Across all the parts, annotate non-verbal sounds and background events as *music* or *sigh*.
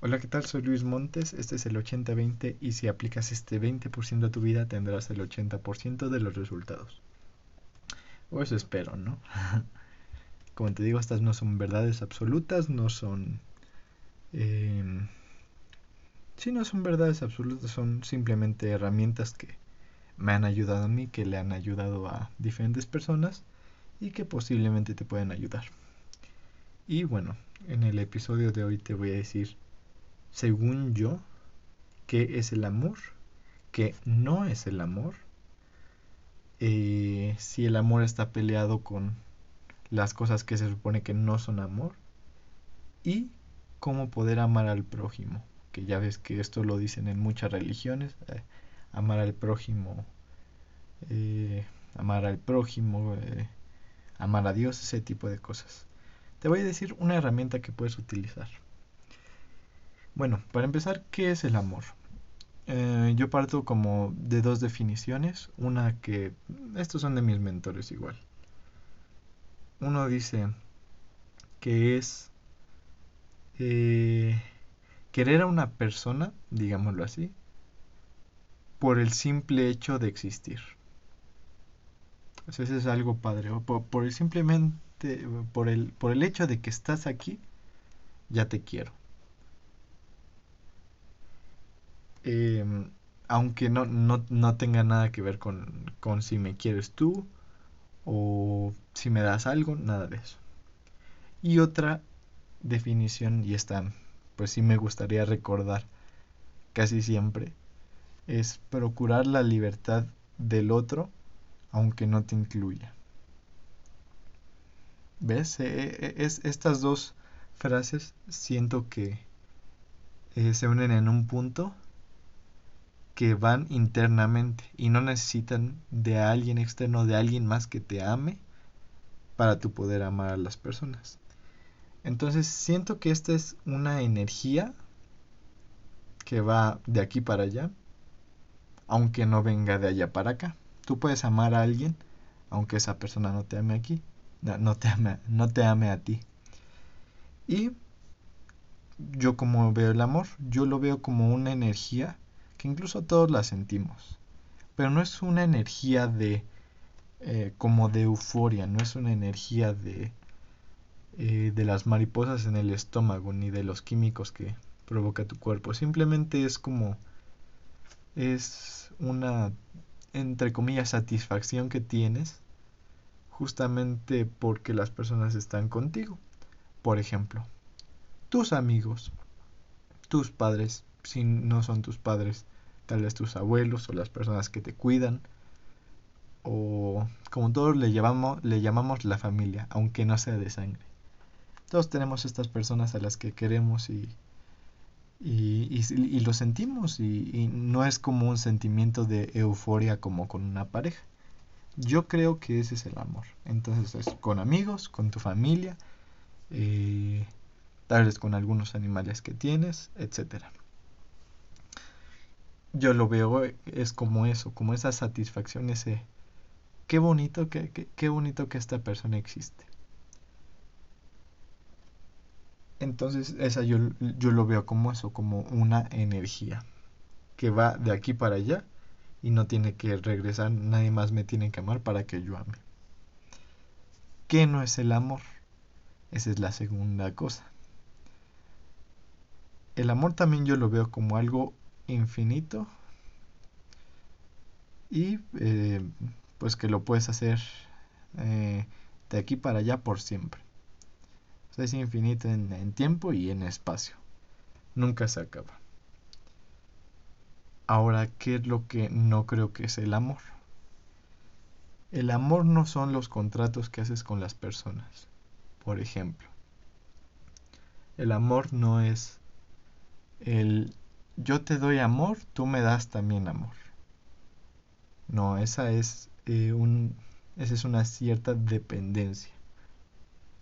Hola, ¿qué tal? Soy Luis Montes, este es el 80-20 y si aplicas este 20% a tu vida tendrás el 80% de los resultados. O eso espero, ¿no? *laughs* Como te digo, estas no son verdades absolutas, no son... Eh, sí, no son verdades absolutas, son simplemente herramientas que me han ayudado a mí, que le han ayudado a diferentes personas y que posiblemente te pueden ayudar. Y bueno, en el episodio de hoy te voy a decir según yo, qué es el amor, qué no es el amor, eh, si el amor está peleado con las cosas que se supone que no son amor, y cómo poder amar al prójimo, que ya ves que esto lo dicen en muchas religiones, eh, amar al prójimo, eh, amar al prójimo, amar a Dios, ese tipo de cosas. Te voy a decir una herramienta que puedes utilizar. Bueno, para empezar, ¿qué es el amor? Eh, yo parto como de dos definiciones. Una que, estos son de mis mentores igual. Uno dice que es eh, querer a una persona, digámoslo así, por el simple hecho de existir. Entonces es algo padre. Por, por, el simplemente, por el, por el hecho de que estás aquí, ya te quiero. Em, aunque no, no, tenga nada que ver con, con si me quieres tú o si me das algo, nada de eso. Y otra definición, y esta pues sí me gustaría recordar casi siempre, es procurar la libertad del otro aunque no te incluya. ¿Ves? E, e, es, estas dos frases siento que eh, se unen en un punto que van internamente y no necesitan de alguien externo, de alguien más que te ame para tu poder amar a las personas. Entonces siento que esta es una energía que va de aquí para allá, aunque no venga de allá para acá. Tú puedes amar a alguien, aunque esa persona no te ame aquí, no, te, ame, no te ame a ti. Y yo como veo el amor, yo lo veo como una energía que incluso todos la sentimos. Pero no es una energía de eh, como de euforia, no es una energía de, eh, de las mariposas en el estómago, ni de los químicos que provoca tu cuerpo. Simplemente es como es una entre comillas satisfacción que tienes justamente porque las personas están contigo. Por ejemplo, tus amigos, tus padres, si no son tus padres, tal vez tus abuelos o las personas que te cuidan, o como todos le llamamos, le llamamos la familia, aunque no sea de sangre. Todos tenemos estas personas a las que queremos y, y, lo sentimos y, y, no es como un sentimiento de euforia como con una pareja. Yo creo que ese es el amor. Entonces es con amigos, con tu familia, eh, tal vez con algunos animales que tienes, etcétera yo lo veo es como eso, como esa satisfacción, ese qué bonito que, qué bonito que esta persona existe. Entonces esa yo, yo lo veo como eso, como una energía que va de aquí para allá y no tiene que regresar, nadie más me tiene que amar para que yo ame. ¿Qué no es el amor? Esa es la segunda cosa. El amor también yo lo veo como algo infinito y eh, pues que lo puedes hacer eh, de aquí para allá por siempre. es infinito en, tiempo y en espacio. Nunca se acaba. Ahora, ¿qué es lo que no creo que es el amor? El amor no son los contratos que haces con las personas. Por ejemplo, el amor no es el yo te doy amor, tú me das también amor. No, esa es, eh, un, esa es una cierta dependencia.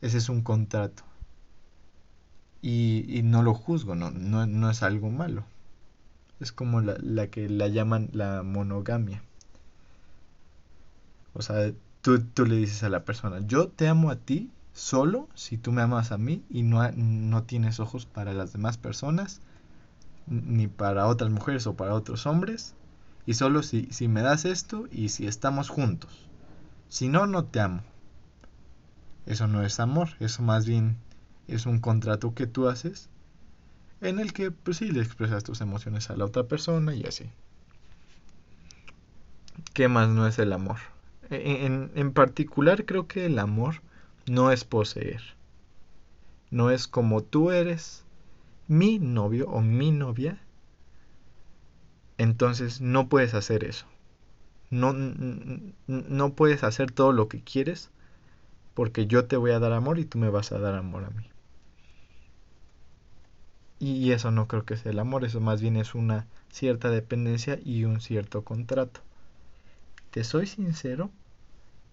Ese es un contrato. Y, no lo juzgo, no, no, es algo malo. Es como la, la, que la llaman la monogamia. O sea, tú, tú le dices a la persona, yo te amo a ti solo si tú me amas a mí y no, no tienes ojos para las demás personas, ni para otras mujeres o para otros hombres, y solo si, si me das esto y si estamos juntos. Si no, no te amo. Eso no es amor, eso más bien es un contrato que tú haces en el que pues sí le expresas tus emociones a la otra persona y así. ¿Qué más no es el amor? E, en, en particular creo que el amor no es poseer. No es como tú eres mi novio o mi novia. Entonces no puedes hacer eso. No, no puedes hacer todo lo que quieres porque yo te voy a dar amor y tú me vas a dar amor a mí. Y eso no creo que sea el amor, eso más bien es una cierta dependencia y un cierto contrato. Te soy sincero,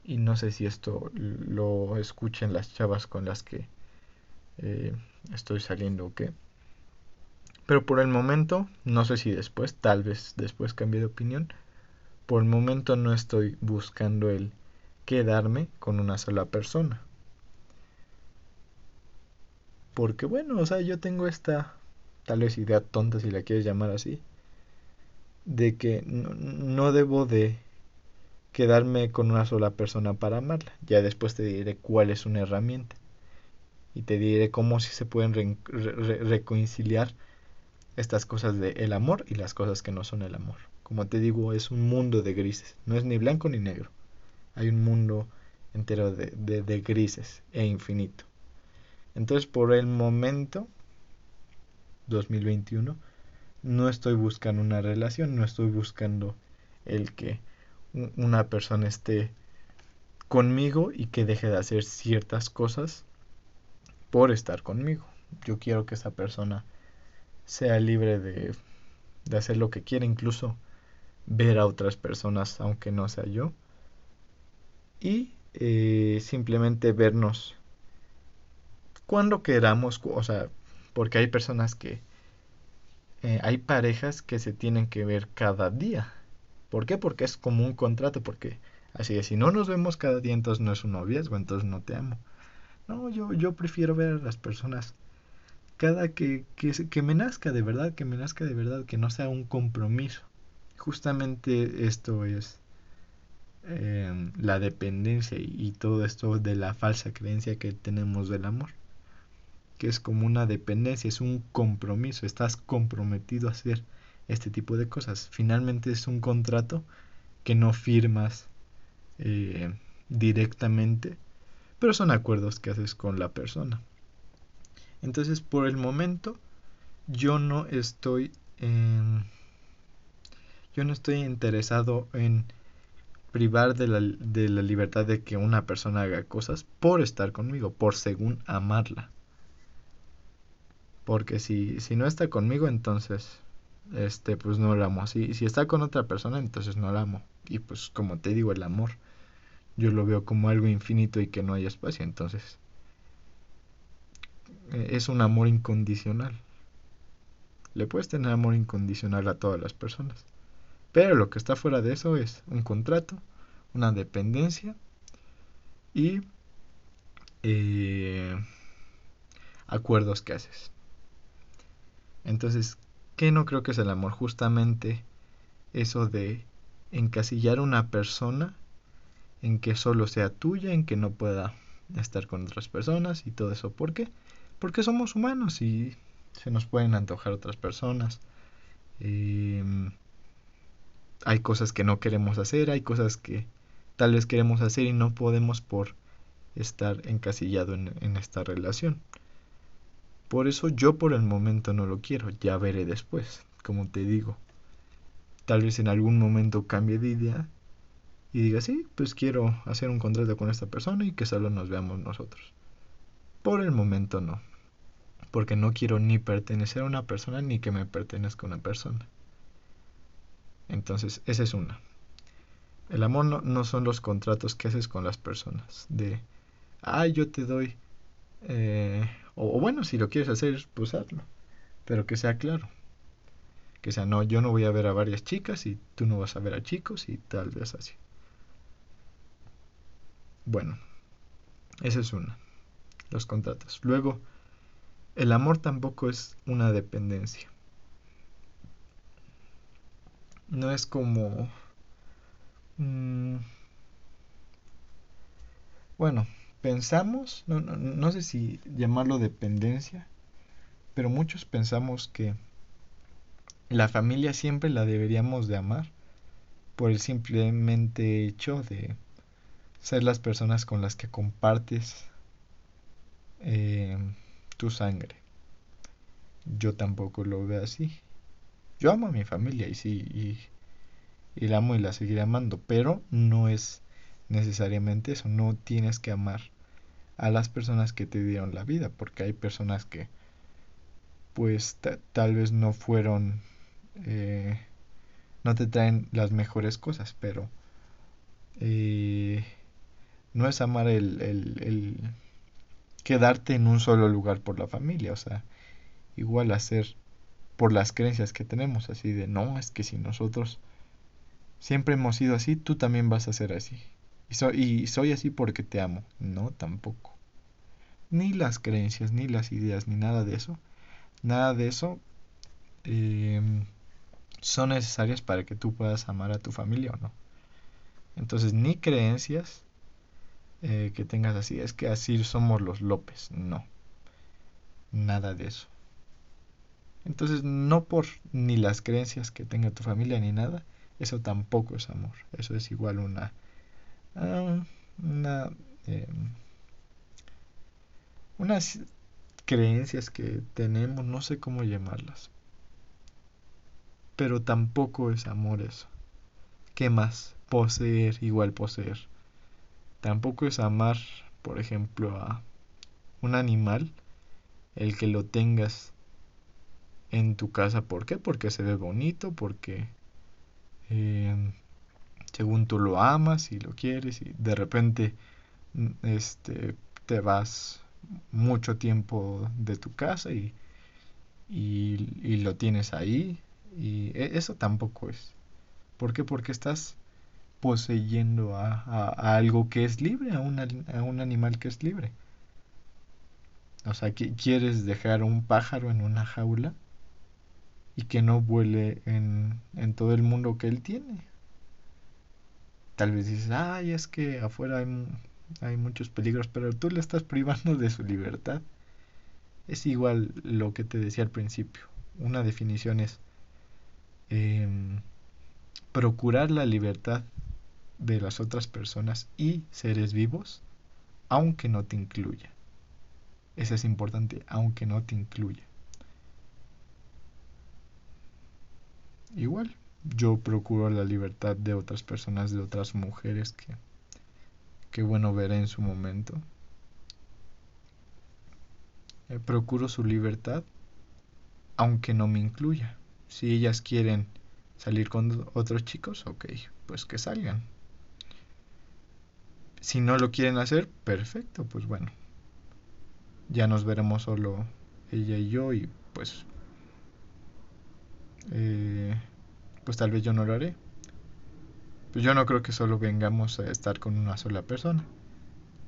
y no sé si esto lo escuchen las chavas con las que eh, estoy saliendo o qué. Pero por el momento, no sé si después, tal vez después cambie de opinión. Por el momento no estoy buscando el quedarme con una sola persona. Porque bueno, o sea, yo tengo esta tal vez idea tonta si la quieres llamar así, de que no, debo de quedarme con una sola persona para amarla. Ya después te diré cuál es una herramienta. Y te diré cómo si se pueden reconciliar estas cosas de el amor y las cosas que no son el amor. Como te digo, es un mundo de grises. No es ni blanco ni negro. Hay un mundo entero de, de grises e infinito. Entonces, por el momento, 2021, no estoy buscando una relación, no estoy buscando el que una persona esté conmigo y que deje de hacer ciertas cosas por estar conmigo. Yo quiero que esa persona sea libre de, de hacer lo que quiera, incluso ver a otras personas, aunque no sea yo. Y eh, simplemente vernos cuando queramos, o sea, porque hay personas que, eh, hay parejas que se tienen que ver cada día. ¿Por qué? Porque es como un contrato, porque así es, si no nos vemos cada día, entonces no es un noviazgo, entonces no te amo. No, yo, yo prefiero ver a las personas que, que, que me nazca de verdad, que me nazca de verdad, que no sea un compromiso. Justamente esto es eh, la dependencia y todo esto de la falsa creencia que tenemos del amor que es como una dependencia, es un compromiso, estás comprometido a hacer este tipo de cosas. Finalmente es un contrato que no firmas eh, directamente, pero son acuerdos que haces con la persona. Entonces, por el momento, yo no estoy yo no estoy interesado en privar de la, de la libertad de que una persona haga cosas por estar conmigo, por según amarla. Porque si, si no está conmigo, entonces, este, pues no la amo. Si, si está con otra persona, entonces no la amo. Y pues como te digo, el amor, yo lo veo como algo infinito y que no hay espacio. Entonces, es un amor incondicional. Le puedes tener amor incondicional a todas las personas. Pero lo que está fuera de eso es un contrato, una dependencia y eh, acuerdos que haces. Entonces, ¿qué no creo que es el amor? Justamente eso de encasillar a una persona en que solo sea tuya, en que no pueda estar con otras personas y todo eso. ¿Por qué? Porque somos humanos y se nos pueden antojar otras personas. Em, hay cosas que no queremos hacer, hay cosas que tal vez queremos hacer y no podemos por estar encasillado en, en esta relación. Por eso yo por el momento no lo quiero, ya veré después, como te digo. Tal vez en algún momento cambie de idea y diga, sí, pues quiero hacer un contrato con esta persona y que solo nos veamos nosotros. Por el momento no, porque no quiero ni pertenecer a una persona ni que me pertenezca una persona. Entonces, esa es una. El amor no, no son los contratos que haces con las personas, de, ay, yo te doy eh, o, bueno, si lo quieres hacer, pues hazlo. Pero que sea claro. Que sea, no, yo no voy a ver a varias chicas y tú no vas a ver a chicos y tal vez así. Bueno, esa es una. los contratos. Luego, el amor tampoco es una dependencia. No es como... Mm, bueno, pensamos, no, no, no sé si llamarlo dependencia, pero muchos pensamos que la familia siempre la deberíamos de amar por el simplemente hecho de ser las personas con las que compartes eh, tu sangre. Yo tampoco lo veo así. Yo amo a mi familia y sí, y, la amo y la seguiré amando, pero no es necesariamente eso. No tienes que amar a las personas que te dieron la vida, porque hay personas que pues tal vez no fueron eh, no te traen las mejores cosas, pero eh, no es amar el, el, quedarte en un solo lugar por la familia, o sea, igual hacer por las creencias que tenemos, así de, no, es que si nosotros siempre hemos sido así, tú también vas a ser así. Y, soy así porque te amo. No, tampoco. Ni las creencias, ni las ideas, ni nada de eso. Nada de eso eh, son necesarias para que tú puedas amar a tu familia o no. Entonces, ni creencias eh, que tengas así, es que así somos los López, no. Nada de eso. Entonces, no por ni las creencias que tenga tu familia ni nada, eso tampoco es amor. Eso es igual una. Ah, una. Em, unas creencias que tenemos, no sé cómo llamarlas, pero tampoco es amor eso. ¿Qué más? Poseer, igual poseer. Tampoco es amar, por ejemplo, a un animal, el que lo tengas en tu casa. ¿Por qué? Porque se ve bonito, porque em, según tú lo amas y lo quieres y de repente mm, este, te vas mucho tiempo de tu casa y, y lo tienes ahí y e, eso tampoco es. ¿Por qué? Porque estás poseyendo a, algo que es libre, a, un animal que es libre. O sea, quieres dejar un pájaro en una jaula y que no vuele en, en todo el mundo que él tiene. Tal vez dices, ay, es que afuera hay, hay muchos peligros, pero tú le estás privando de su libertad. Es igual lo que te decía al principio. Una definición es Em, procurar la libertad de las otras personas y seres vivos, aunque no te incluya. Eso es importante, aunque no te incluya. Igual, yo procuro la libertad de otras personas, de otras mujeres que, que bueno veré en su momento. Eh, procuro su libertad, aunque no me incluya. Si ellas quieren salir con otros chicos, ok, pues que salgan. Si no lo quieren hacer, perfecto, pues bueno. Ya nos veremos solo ella y yo y pues... Eh, pues tal vez yo no lo haré. Pues yo no creo que solo vengamos a estar con una sola persona.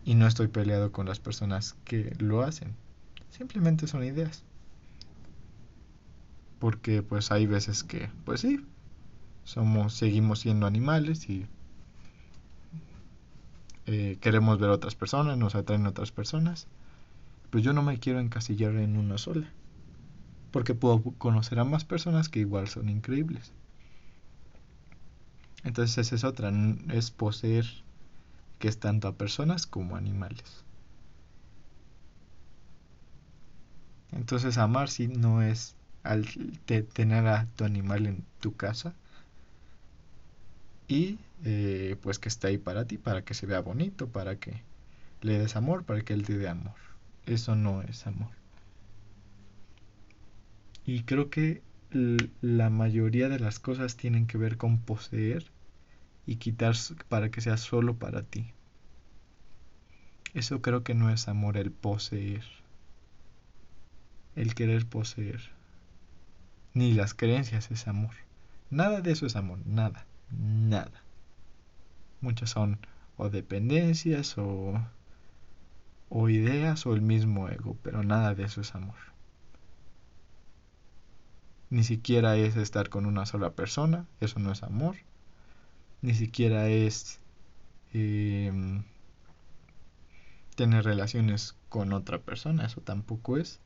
Y no estoy peleado con las personas que lo hacen. Simplemente son ideas porque pues hay veces que pues sí somos seguimos siendo animales y eh, queremos ver otras personas nos atraen otras personas pues yo no me quiero encasillar en una sola porque puedo conocer a más personas que igual son increíbles. Entonces esa es otra es poseer que es tanto a personas como animales. Entonces amar sí no es al tener a tu animal en tu casa y eh, pues que esté ahí para ti, para que se vea bonito, para que le des amor, para que él te dé amor. Eso no es amor. Y creo que la mayoría de las cosas tienen que ver con poseer y quitar para que sea solo para ti. Eso creo que no es amor el poseer. El querer poseer ni las creencias es amor. Nada de eso es amor, nada, nada. Muchas son o dependencias o o ideas o el mismo ego, pero nada de eso es amor. Ni siquiera es estar con una sola persona, eso no es amor. Ni siquiera es em, tener relaciones con otra persona, eso tampoco es.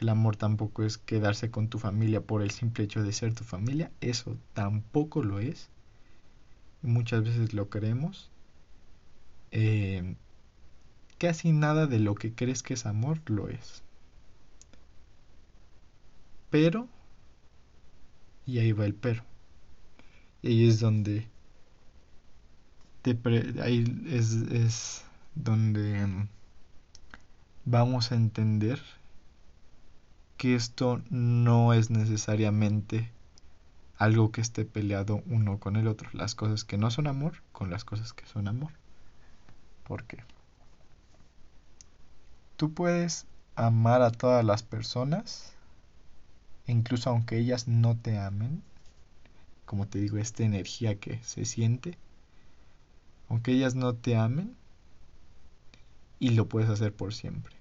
El amor tampoco es quedarse con tu familia por el simple hecho de ser tu familia, eso tampoco lo es. Muchas veces lo creemos. Em, casi nada de lo que crees que es amor lo es. Pero, y ahí va el pero. Y ahí es donde, te ahí es, es donde em, vamos a entender que esto no es necesariamente algo que esté peleado uno con el otro. Las cosas que no son amor con las cosas que son amor. ¿Por qué? Tú puedes amar a todas las personas, incluso aunque ellas no te amen. Como te digo, esta energía que se siente. Aunque ellas no te amen, y lo puedes hacer por siempre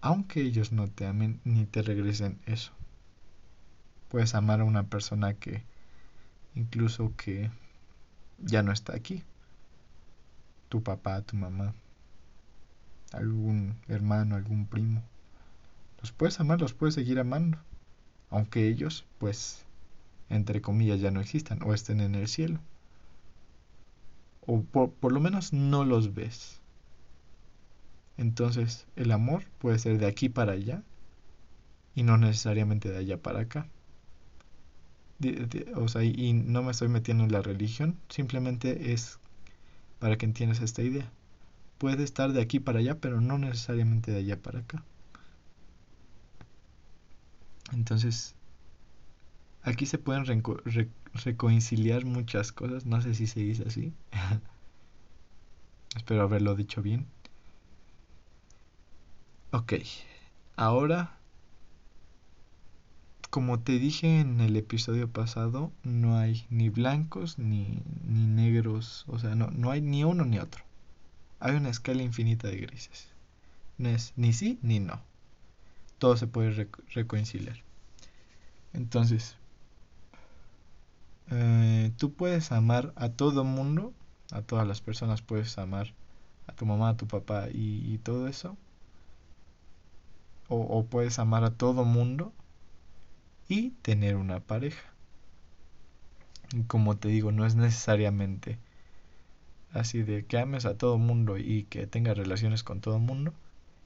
aunque ellos no te amen ni te regresen eso. Puedes amar a una persona que incluso que ya no está aquí. Tu papá, tu mamá, algún hermano, algún primo. Los puedes amar, los puedes seguir amando. Aunque ellos, pues, entre comillas, ya no existan o estén en el cielo. O por, por lo menos no los ves. Entonces, el amor puede ser de aquí para allá y no necesariamente de allá para acá. O sea, y no me estoy metiendo en la religión, simplemente es para que entiendas esta idea. Puede estar de aquí para allá, pero no necesariamente de allá para acá. Entonces, aquí se pueden reconciliar muchas cosas, no sé si se dice así. *laughs* Espero haberlo dicho bien. Ok, ahora, como te dije en el episodio pasado, no hay ni blancos ni, ni negros, o sea, no, no hay ni uno ni otro. Hay una escala infinita de grises. No es ni sí ni no. Todo se puede reconciliar. Entonces, eh, tú puedes amar a todo mundo, a todas las personas puedes amar, a tu mamá, a tu papá y todo eso o, puedes amar a todo mundo y tener una pareja. Como te digo, no es necesariamente así de que ames a todo mundo y que tengas relaciones con todo mundo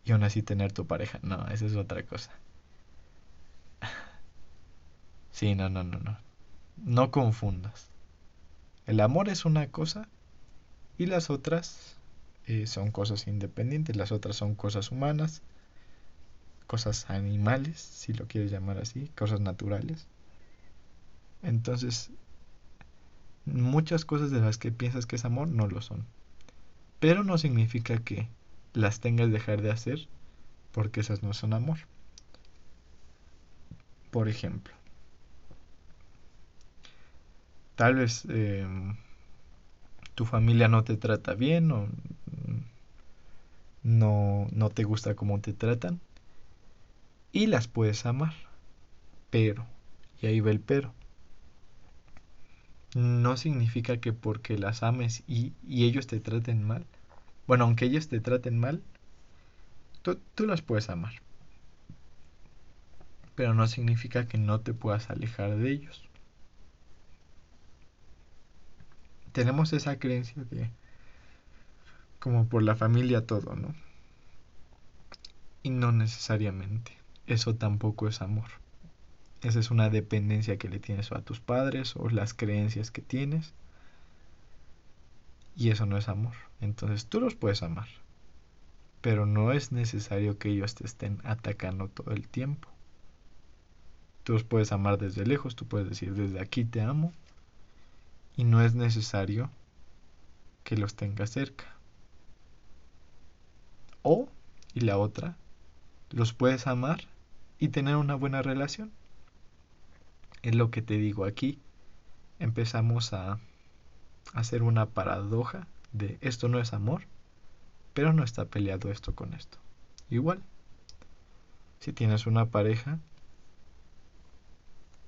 y aún así tener tu pareja. No, esa es otra cosa. *laughs* Sí, no, no, no, no. No confundas. El amor es una cosa y las otras eh, son cosas independientes, las otras son cosas humanas cosas animales, si lo quieres llamar así, cosas naturales. Entonces, muchas cosas de las que piensas que es amor no lo son. Pero no significa que las tengas dejar de hacer porque esas no son amor. Por ejemplo, tal vez em, tu familia no te trata bien o no, no te gusta cómo te tratan y las puedes amar. Pero, y ahí va el pero, no significa que porque las ames y, ellos te traten mal, bueno, aunque ellos te traten mal, tú, tú las puedes amar. Pero no significa que no te puedas alejar de ellos. Tenemos esa creencia de como por la familia todo, ¿no? Y no necesariamente eso tampoco es amor. Esa es una dependencia que le tienes a tus padres o las creencias que tienes. Y eso no es amor. Entonces tú los puedes amar. Pero no es necesario que ellos te estén atacando todo el tiempo. Tú los puedes amar desde lejos, tú puedes decir desde aquí te amo. Y no es necesario que los tengas cerca. O, y la otra, los puedes amar y tener una buena relación. Es lo que te digo aquí. Empezamos a hacer una paradoja de esto no es amor, Pero no está peleado esto con esto. Igual, si tienes una pareja,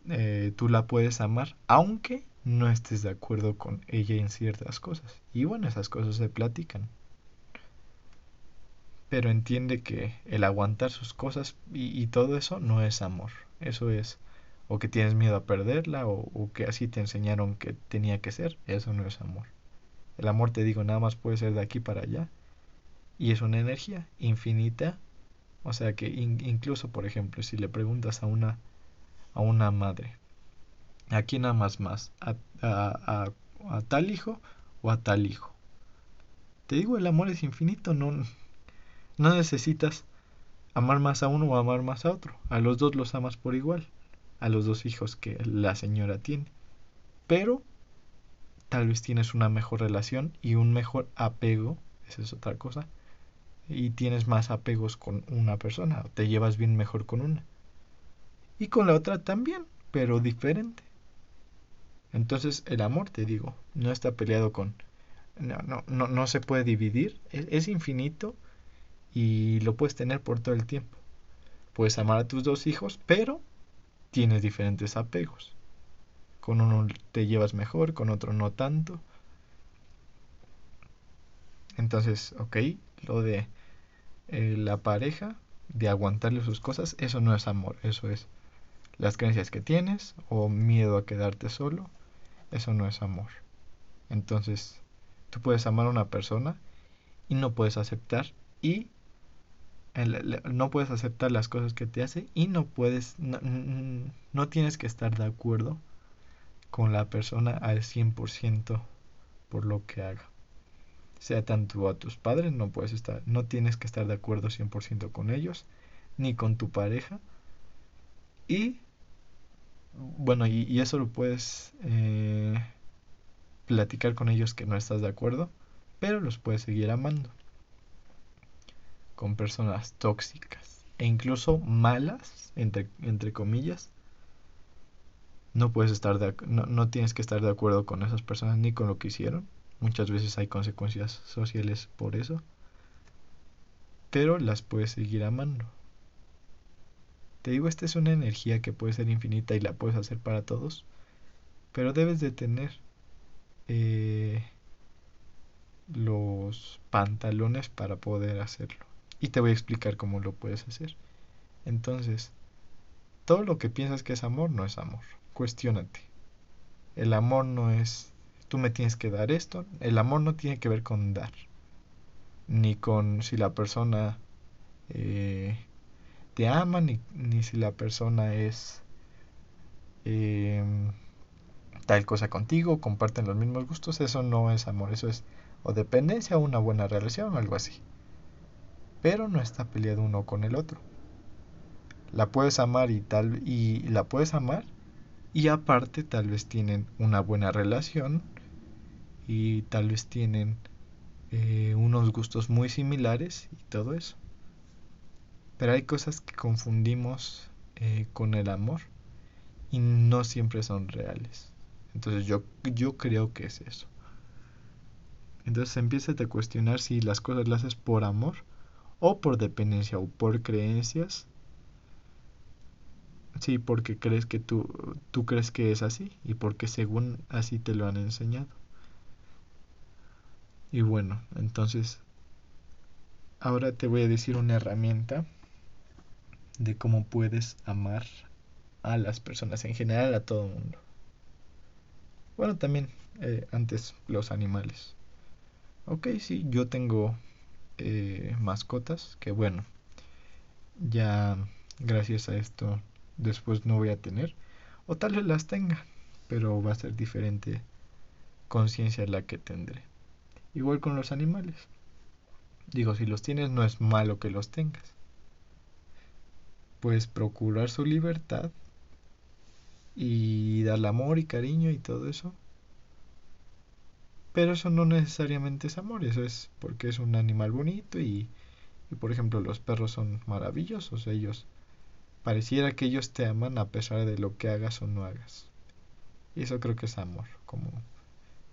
eh, tú la puedes amar, aunque no estés de acuerdo con ella en ciertas cosas. Y bueno, esas cosas se platican. Pero entiende que el aguantar sus cosas y, todo eso no es amor. Eso es o que tienes miedo a perderla o, que así te enseñaron que tenía que ser. Eso no es amor. El amor, te digo, nada más puede ser de aquí para allá. Y es una energía infinita. O sea que incluso, por ejemplo, si le preguntas a una, a una madre, ¿a quién amas más? ¿A, a, a, tal hijo o a tal hijo? Te digo, el amor es infinito, no, no necesitas amar más a uno o amar más a otro. A los dos los amas por igual, a los dos hijos que la señora tiene. Pero tal vez tienes una mejor relación y un mejor apego, esa es otra cosa, y tienes más apegos con una persona, te llevas bien mejor con una. Y con la otra también, pero diferente. Entonces el amor, te digo, no está peleado con... No, no, no, no se puede dividir, es, es infinito y lo puedes tener por todo el tiempo. Puedes amar a tus dos hijos, pero tienes diferentes apegos. Con uno te llevas mejor, con otro no tanto. Entonces, ok, lo de eh, la pareja, de aguantarle sus cosas, eso no es amor, eso es las creencias que tienes o miedo a quedarte solo, eso no es amor. Entonces, tú puedes amar a una persona y no puedes aceptar y no puedes aceptar las cosas que te hace y no puedes, no, tienes que estar de acuerdo con la persona al 100% por lo que haga. Sea tanto a tus padres, no puedes estar, no tienes que estar de acuerdo 100% con ellos, ni con tu pareja. Y bueno, y, eso lo puedes eh, platicar con ellos que no estás de acuerdo, pero los puedes seguir amando. Con personas tóxicas e incluso malas, entre, entre comillas, no puedes estar de, no, no tienes que estar de acuerdo con esas personas ni con lo que hicieron. Muchas veces hay consecuencias sociales por eso. Pero las puedes seguir amando. Te digo, esta es una energía que puede ser infinita y la puedes hacer para todos. Pero debes de tener eh, los pantalones para poder hacerlo. Y te voy a explicar cómo lo puedes hacer. Entonces, todo lo que piensas que es amor no es amor cuestiónate. El amor no es, tú me tienes que dar esto. El amor no tiene que ver con dar. Ni con si la persona eh, te ama, ni, ni, si la persona es em, tal cosa contigo, comparten los mismos gustos. Eso no es amor. Eso es o dependencia o una buena relación o algo así. Pero no está peleado uno con el otro. La puedes amar y tal y la puedes amar y aparte tal vez tienen una buena relación y tal vez tienen eh, unos gustos muy similares y todo eso. Pero hay cosas que confundimos eh, con el amor y no siempre son reales. Entonces yo, yo creo que es eso. Entonces empieza a cuestionar si las cosas las haces por amor o por dependencia o por creencias Sí, porque crees que tú, tú crees que es así y porque según así te lo han enseñado. Y bueno, entonces ahora te voy a decir una herramienta de cómo puedes amar a las personas en general, a todo el mundo. Bueno, también eh, antes los animales. Ok, sí, yo tengo eh, mascotas que bueno, ya gracias a esto después no voy a tener. O tal vez las tenga, pero va a ser diferente conciencia la que tendré. Igual con los animales. Digo, si los tienes no es malo que los tengas. Puedes procurar su libertad y darle amor y cariño y todo eso. Pero eso no necesariamente es amor, eso es porque es un animal bonito y, y por ejemplo los perros son maravillosos, ellos Pareciera que ellos te aman a pesar de lo que hagas o no hagas. Y eso creo que es amor, como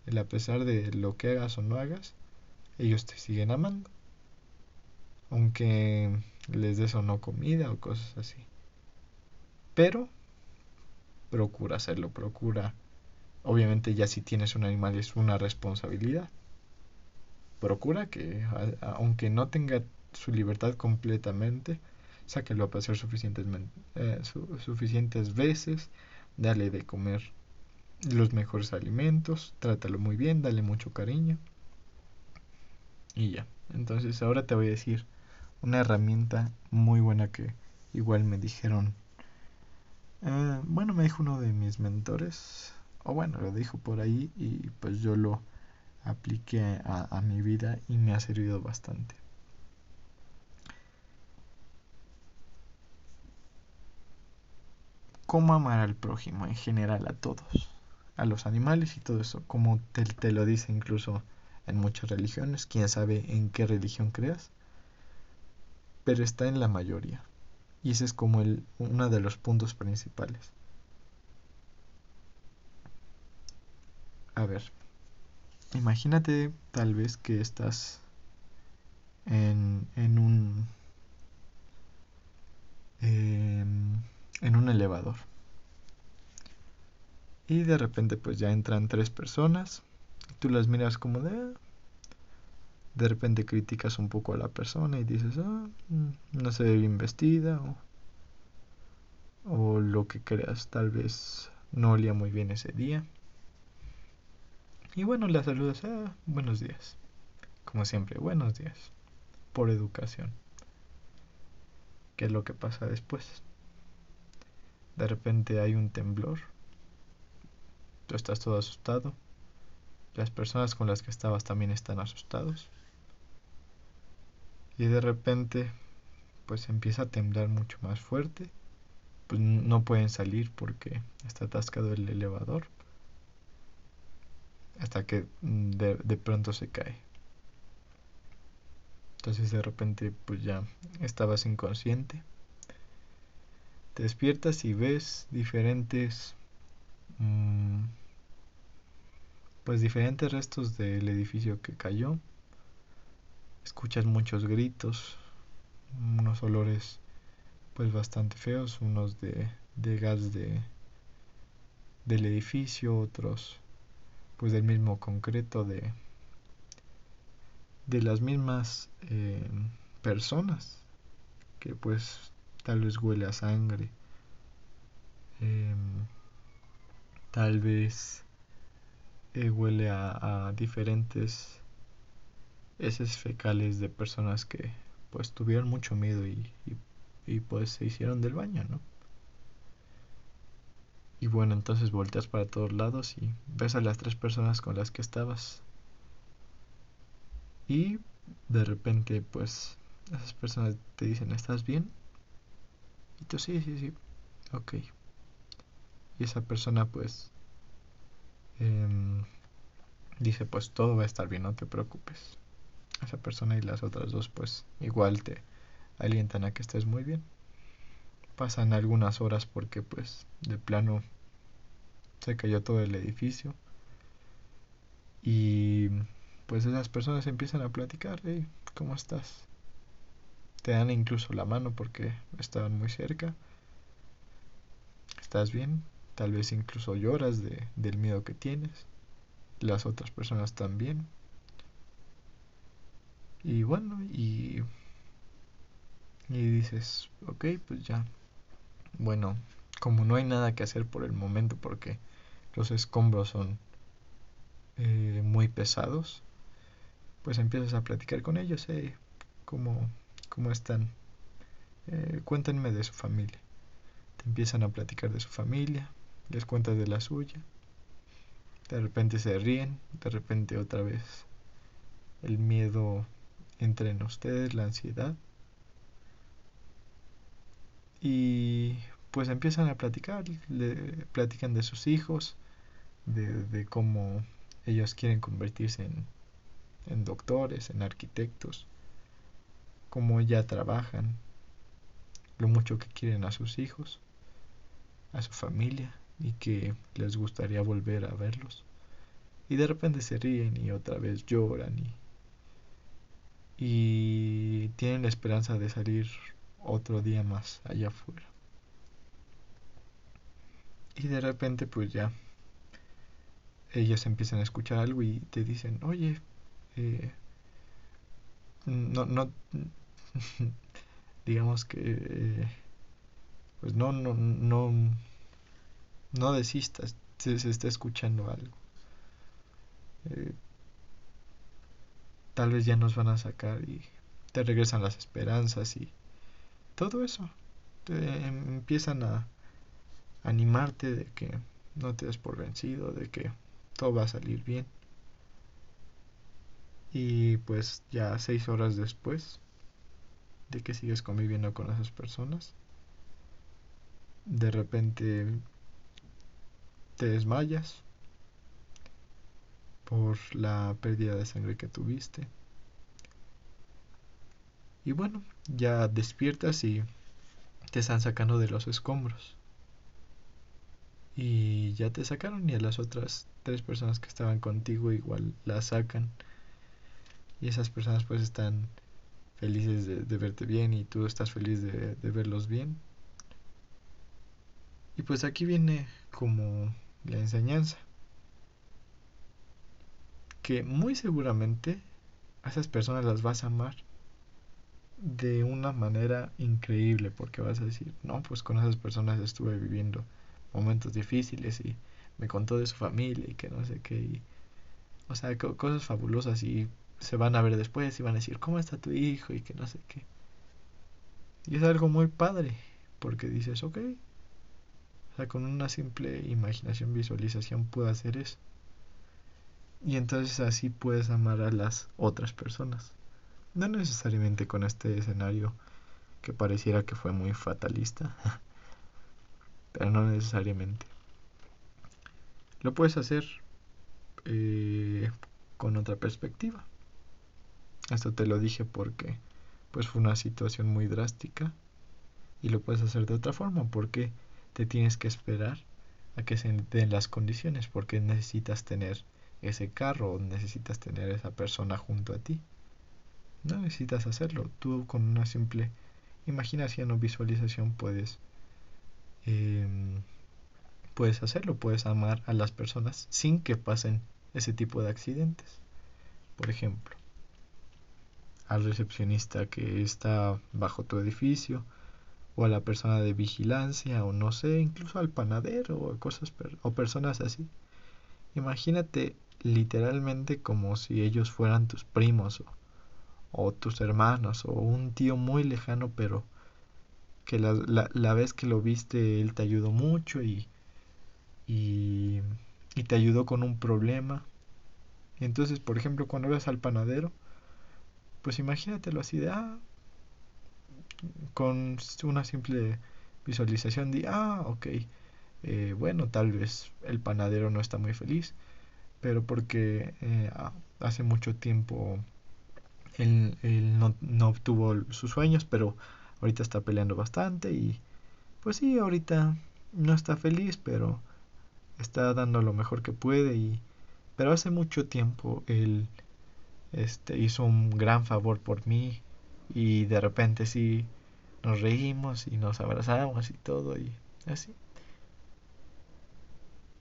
el a pesar de lo que hagas o no hagas, ellos te siguen amando. aunque les des o no comida o cosas así. Pero procura hacerlo, procura. Obviamente ya si tienes un animal es una responsabilidad. Procura que, aunque no tenga su libertad completamente, sáquelo a pasear suficientes, eh, suficientes veces, dale de comer los mejores alimentos, trátalo muy bien, dale mucho cariño. Y ya. Entonces ahora te voy a decir una herramienta muy buena que igual me dijeron. Eh, bueno, me dijo uno de mis mentores, o bueno, lo dijo por ahí y pues yo lo apliqué a mi vida y me ha servido bastante. cómo amar al prójimo en general, a todos, a los animales y todo eso, como te, te lo dice incluso en muchas religiones, quién sabe en qué religión creas, pero está en la mayoría. Y ese es como el, uno de los puntos principales. A ver, imagínate tal vez que estás en, en un en un elevador. Y de repente pues ya entran tres personas. Tú las miras como de... Ah". De repente criticas un poco a la persona y dices, ah, mm, no se ve bien vestida o, o lo que creas, tal vez no olía muy bien ese día. Y bueno, la saludas, ah, buenos días. Como siempre, buenos días. Por educación. ¿Qué es lo que pasa después? De repente hay un temblor. Tú estás todo asustado. Las personas con las que estabas también están asustados. Y de repente pues empieza a temblar mucho más fuerte. Pues no pueden salir porque está atascado el elevador. Hasta que de, de pronto se cae. Entonces de repente pues ya estabas inconsciente te despiertas y ves diferentes mm, pues diferentes restos del edificio que cayó escuchas muchos gritos unos olores pues bastante feos unos de, de gas de del edificio otros pues del mismo concreto de de las mismas eh, personas que pues tal vez huele a sangre, em, tal vez eh, huele a, diferentes heces fecales de personas que pues tuvieron mucho miedo y, y, pues se hicieron del baño, ¿no? Y bueno, entonces volteas para todos lados y ves a las tres personas con las que estabas. Y de repente, pues, esas personas te dicen, ¿estás bien? Y tú, sí, sí, sí. Ok. Y esa persona pues em, dice, pues todo va a estar bien, no te preocupes. Esa persona y las otras dos pues igual te alientan a que estés muy bien. Pasan algunas horas porque pues de plano se cayó todo el edificio. Y pues esas personas empiezan a platicar, hey, ¿cómo estás? Te dan incluso la mano porque estaban muy cerca. ¿Estás bien? Tal vez incluso lloras de, del miedo que tienes. Las otras personas también. Y bueno, y, y dices, ok, pues ya. Bueno, como no hay nada que hacer por el momento porque los escombros son eh, muy pesados, pues empiezas a platicar con ellos, eh, ¿Cómo están? Eh, cuéntenme de su familia. Te empiezan a platicar de su familia, les cuentas de la suya. De repente se ríen, de repente otra vez el miedo entra en ustedes, la ansiedad. Y pues empiezan a platicar, le platican de sus hijos, de, de cómo ellos quieren convertirse en, en doctores, en arquitectos cómo ya trabajan, lo mucho que quieren a sus hijos, a su familia y que les gustaría volver a verlos. Y de repente se ríen y otra vez lloran y, y tienen la esperanza de salir otro día más allá afuera. Y de repente pues ya ellos empiezan a escuchar algo y te dicen, oye, eh, no, no, *laughs* digamos que, eh, pues no, no, no, no desistas, se, está escuchando algo. Eh, tal vez ya nos van a sacar y te regresan las esperanzas y todo eso. Te empiezan a animarte de que no te des por vencido, de que todo va a salir bien. Y pues ya seis horas después de que sigues conviviendo con esas personas, de repente te desmayas por la pérdida de sangre que tuviste. Y bueno, ya despiertas y te están sacando de los escombros. Y ya te sacaron y a las otras tres personas que estaban contigo igual las sacan. Y esas personas pues están felices de, verte bien y tú estás feliz de, de verlos bien. Y pues aquí viene como la enseñanza. Que muy seguramente a esas personas las vas a amar de una manera increíble porque vas a decir, no, pues con esas personas estuve viviendo momentos difíciles y me contó de su familia y que no sé qué. o sea, cosas fabulosas y se van a ver después y van a decir, ¿cómo está tu hijo? Y que no sé qué. Y es algo muy padre, porque dices, ok, o sea, con una simple imaginación, visualización puedo hacer eso. Y entonces así puedes amar a las otras personas. No necesariamente con este escenario que pareciera que fue muy fatalista, *laughs* pero no necesariamente. Lo puedes hacer eh, con otra perspectiva. Esto te lo dije porque pues fue una situación muy drástica y lo puedes hacer de otra forma porque te tienes que esperar a que se den las condiciones porque necesitas tener ese carro o necesitas tener esa persona junto a ti. No necesitas hacerlo. Tú con una simple imaginación o visualización puedes em, puedes hacerlo, puedes amar a las personas sin que pasen ese tipo de accidentes. Por ejemplo, al recepcionista que está bajo tu edificio, o a la persona de vigilancia, o no sé, incluso al panadero, o cosas o personas así. Imagínate literalmente como si ellos fueran tus primos o o tus hermanos o un tío muy lejano pero que la, la, la, vez que lo viste él te ayudó mucho y, y, y te ayudó con un problema. entonces, por ejemplo, cuando ves al panadero, pues imagínatelo así de, ah, con una simple visualización de, ah, ok, eh, bueno, tal vez el panadero no está muy feliz, pero porque eh, hace mucho tiempo él, no, no, obtuvo sus sueños, pero ahorita está peleando bastante y pues sí, ahorita no está feliz, pero está dando lo mejor que puede y pero hace mucho tiempo él este hizo un gran favor por mí y de repente sí nos reímos y nos abrazamos y todo y así.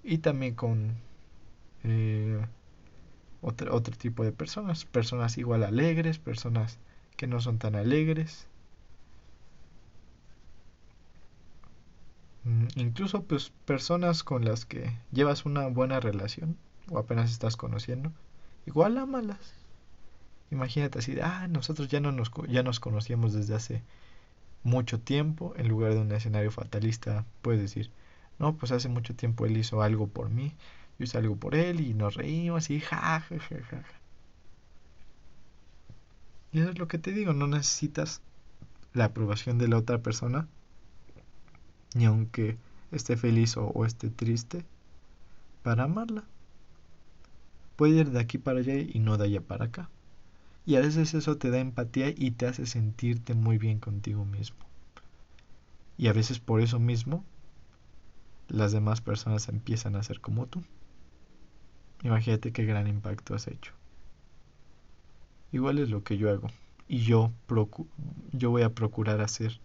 Y también con eh, otro, otro tipo de personas, personas igual alegres, personas que no son tan alegres. Mm, incluso pues personas con las que llevas una buena relación o apenas estás conociendo, igual amalas. Imagínate así, ah, nosotros ya no nos ya nos conocíamos desde hace mucho tiempo, en lugar de un escenario fatalista, puedes decir, no, pues hace mucho tiempo él hizo algo por mí, yo salgo por él y nos reímos y ja, ja, ja, ja. Y eso es lo que te digo, no necesitas la aprobación de la otra persona, ni aunque esté feliz o, o esté triste, para amarla. Puede ir de aquí para allá y no de allá para acá. Y a veces eso te da empatía y te hace sentirte muy bien contigo mismo. Y a veces por eso mismo las demás personas empiezan a ser como tú. Imagínate qué gran impacto has hecho. Igual es lo que yo hago. y yo, yo voy a procurar hacer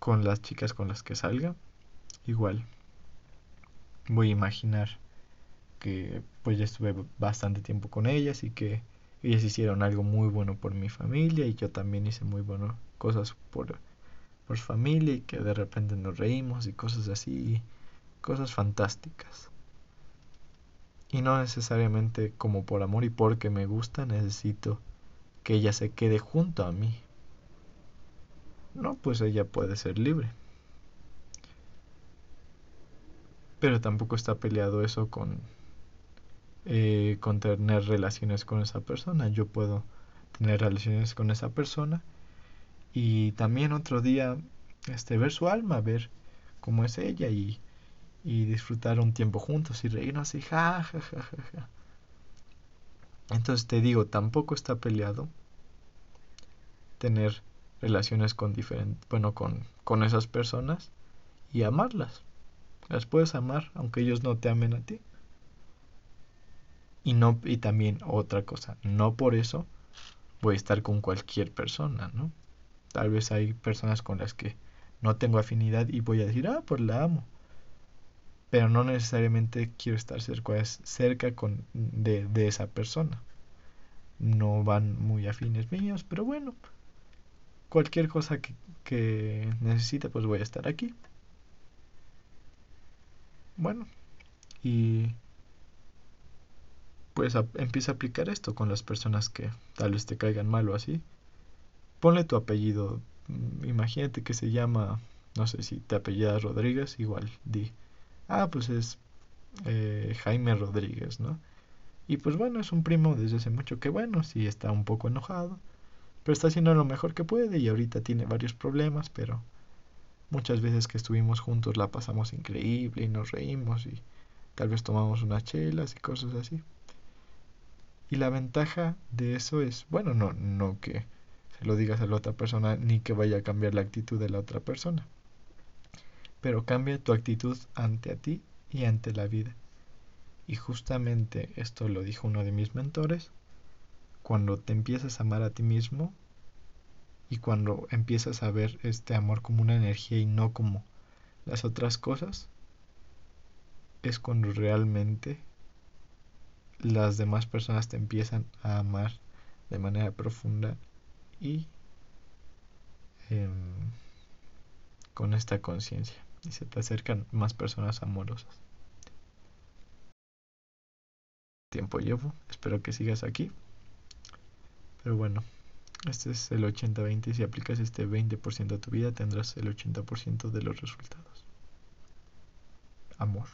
con las chicas con las que salga. Igual, voy a imaginar que pues ya estuve bastante tiempo con ellas y que ellas hicieron algo muy bueno por mi familia y yo también hice muy buenas cosas por, por familia y que de repente nos reímos y cosas así, cosas fantásticas. Y no necesariamente como por amor y porque me gusta necesito que ella se quede junto a mí. No, pues ella puede ser libre. Pero tampoco está peleado eso con, eh, con tener relaciones con esa persona. Yo puedo tener relaciones con esa persona y también otro día este, ver su alma, ver cómo es ella y, y disfrutar un tiempo juntos y reírnos y ja, ja, ja, ja, ja. Entonces te digo, tampoco está peleado tener relaciones con diferentes, bueno, con, con esas personas y amarlas. Las puedes amar aunque ellos no te amen a ti. Y no y también otra cosa, no por eso voy a estar con cualquier persona, ¿no? Tal vez hay personas con las que no tengo afinidad y voy a decir, "Ah, pues la amo." Pero no necesariamente quiero estar cerca, con, de, de esa persona. No van muy afines míos, pero bueno, cualquier cosa que, que necesite, pues voy a estar aquí. Bueno, y pues empieza a aplicar esto con las personas que tal vez te caigan mal o así. Ponle tu apellido. Mm, imagínate que se llama, no sé si te apellidas Rodríguez, igual di, ah, pues es eh, Jaime Rodríguez, ¿no? Y pues bueno, es un primo desde hace mucho que bueno, sí está un poco enojado pero está haciendo lo mejor que puede y ahorita tiene varios problemas, pero muchas veces que estuvimos juntos la pasamos increíble y nos reímos y tal vez tomamos unas chelas y cosas así. Y la ventaja de eso es, bueno, no, no que se lo digas a la otra persona ni que vaya a cambiar la actitud de la otra persona, pero cambia tu actitud ante a ti y ante la vida. Y justamente esto lo dijo uno de mis mentores, cuando te empiezas a amar a ti mismo y cuando empiezas a ver este amor como una energía y no como las otras cosas, es cuando realmente las demás personas te empiezan a amar de manera profunda y em, con esta conciencia y se te acercan más personas amorosas. Tiempo llevo, espero que sigas aquí. Pero bueno, este es el 80-20. Si aplicas este 20% a tu vida, tendrás el 80% de los resultados. Amor.